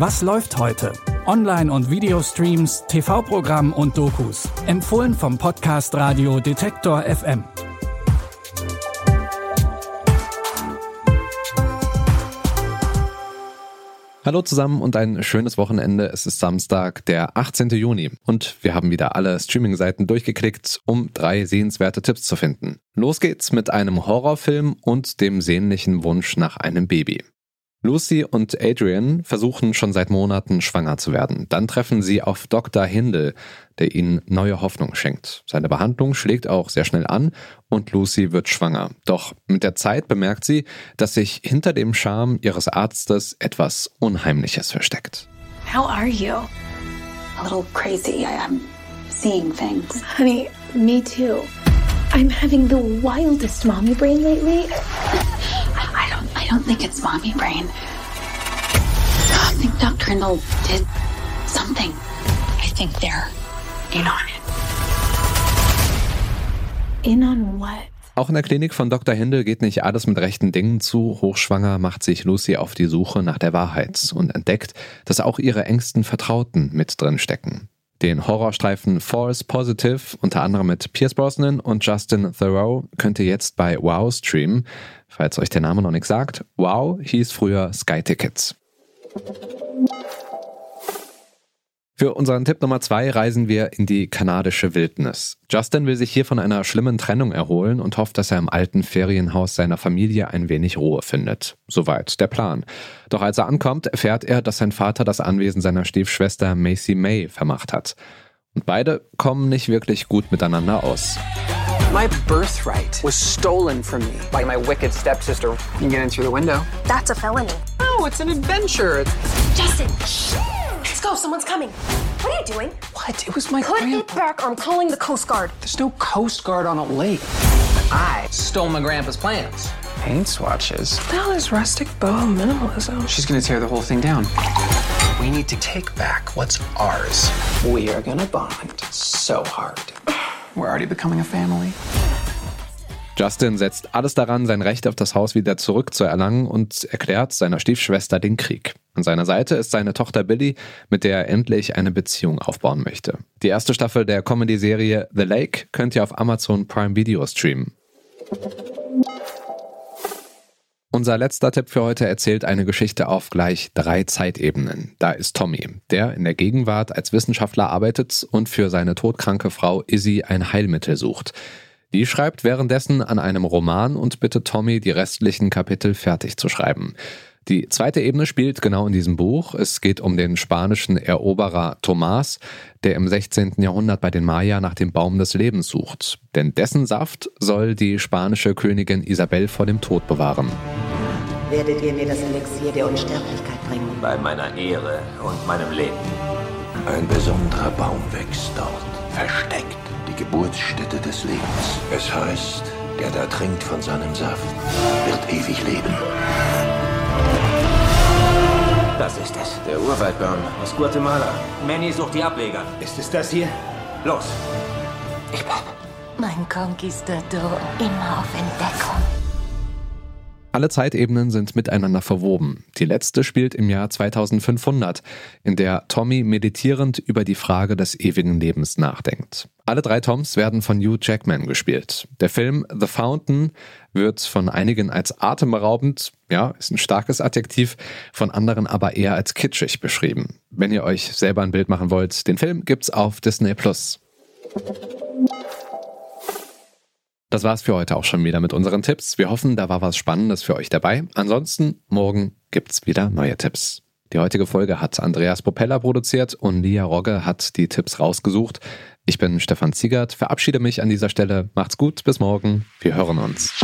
Was läuft heute? Online- und Videostreams, TV-Programm und Dokus. Empfohlen vom Podcast Radio Detektor FM. Hallo zusammen und ein schönes Wochenende. Es ist Samstag, der 18. Juni und wir haben wieder alle Streaming-Seiten durchgeklickt, um drei sehenswerte Tipps zu finden. Los geht's mit einem Horrorfilm und dem sehnlichen Wunsch nach einem Baby. Lucy und Adrian versuchen schon seit Monaten schwanger zu werden. Dann treffen sie auf Dr. Hindel, der ihnen neue Hoffnung schenkt. Seine Behandlung schlägt auch sehr schnell an und Lucy wird schwanger. Doch mit der Zeit bemerkt sie, dass sich hinter dem Charme ihres Arztes etwas Unheimliches versteckt. How are you? A little crazy. I, I'm seeing things. Honey, me too. I'm having the wildest mommy brain lately. Don't. Think it's mommy brain. I think Dr. Hindle did something. I think they're in on it. In on what? Auch in der Klinik von Dr. Hindel geht nicht alles mit rechten Dingen zu. Hochschwanger macht sich Lucy auf die Suche nach der Wahrheit und entdeckt, dass auch ihre engsten Vertrauten mit drin stecken. Den Horrorstreifen False Positive, unter anderem mit Pierce Brosnan und Justin Thoreau, könnt ihr jetzt bei Wow streamen. Falls euch der Name noch nichts sagt, Wow hieß früher Sky Tickets. Für unseren Tipp Nummer zwei reisen wir in die kanadische Wildnis. Justin will sich hier von einer schlimmen Trennung erholen und hofft, dass er im alten Ferienhaus seiner Familie ein wenig Ruhe findet. Soweit der Plan. Doch als er ankommt, erfährt er, dass sein Vater das Anwesen seiner Stiefschwester Macy May vermacht hat. Und beide kommen nicht wirklich gut miteinander aus. My birthright was stolen from me by my wicked stepsister. You can get in through the window. That's a felony. Oh, it's an adventure. Justin, go. Someone's coming. What are you doing? What? It was my Put it grandpa. back or I'm calling the Coast Guard. There's no Coast Guard on a lake. I stole my grandpa's plans. Paint swatches. What the hell is rustic boho minimalism? She's gonna tear the whole thing down. We need to take back what's ours. We are gonna bond so hard. We're already becoming a family. Justin setzt alles daran, sein Recht auf das Haus wieder zurückzuerlangen und erklärt seiner Stiefschwester den Krieg. An seiner Seite ist seine Tochter Billy, mit der er endlich eine Beziehung aufbauen möchte. Die erste Staffel der Comedy-Serie The Lake könnt ihr auf Amazon Prime Video streamen. Unser letzter Tipp für heute erzählt eine Geschichte auf gleich drei Zeitebenen. Da ist Tommy, der in der Gegenwart als Wissenschaftler arbeitet und für seine todkranke Frau Izzy ein Heilmittel sucht. Die schreibt währenddessen an einem Roman und bittet Tommy, die restlichen Kapitel fertig zu schreiben. Die zweite Ebene spielt genau in diesem Buch. Es geht um den spanischen Eroberer Tomás, der im 16. Jahrhundert bei den Maya nach dem Baum des Lebens sucht. Denn dessen Saft soll die spanische Königin Isabel vor dem Tod bewahren. Werdet ihr mir das Elixier der Unsterblichkeit bringen? bei meiner Ehre und meinem Leben. Ein besonderer Baum wächst dort, versteckt, die Geburtsstätte des Lebens. Es heißt, der da trinkt von seinem Saft, wird ewig leben. Das ist es. Der Urwaldbaum aus Guatemala. Manny sucht die Ableger. Ist es das hier? Los. Ich bleib. Mein Conquistador, immer auf Entdeckung. Alle Zeitebenen sind miteinander verwoben. Die letzte spielt im Jahr 2500, in der Tommy meditierend über die Frage des ewigen Lebens nachdenkt. Alle drei Toms werden von Hugh Jackman gespielt. Der Film The Fountain wird von einigen als atemberaubend, ja, ist ein starkes Adjektiv, von anderen aber eher als kitschig beschrieben. Wenn ihr euch selber ein Bild machen wollt, den Film gibt's auf Disney Plus. Das war's für heute auch schon wieder mit unseren Tipps. Wir hoffen, da war was Spannendes für euch dabei. Ansonsten, morgen gibt's wieder neue Tipps. Die heutige Folge hat Andreas Propeller produziert und Lia Rogge hat die Tipps rausgesucht. Ich bin Stefan Ziegert, verabschiede mich an dieser Stelle. Macht's gut, bis morgen. Wir hören uns.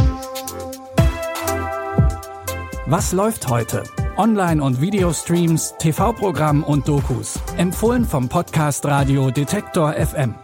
Was läuft heute? Online- und Videostreams, TV-Programm und Dokus. Empfohlen vom Podcast Radio Detektor FM.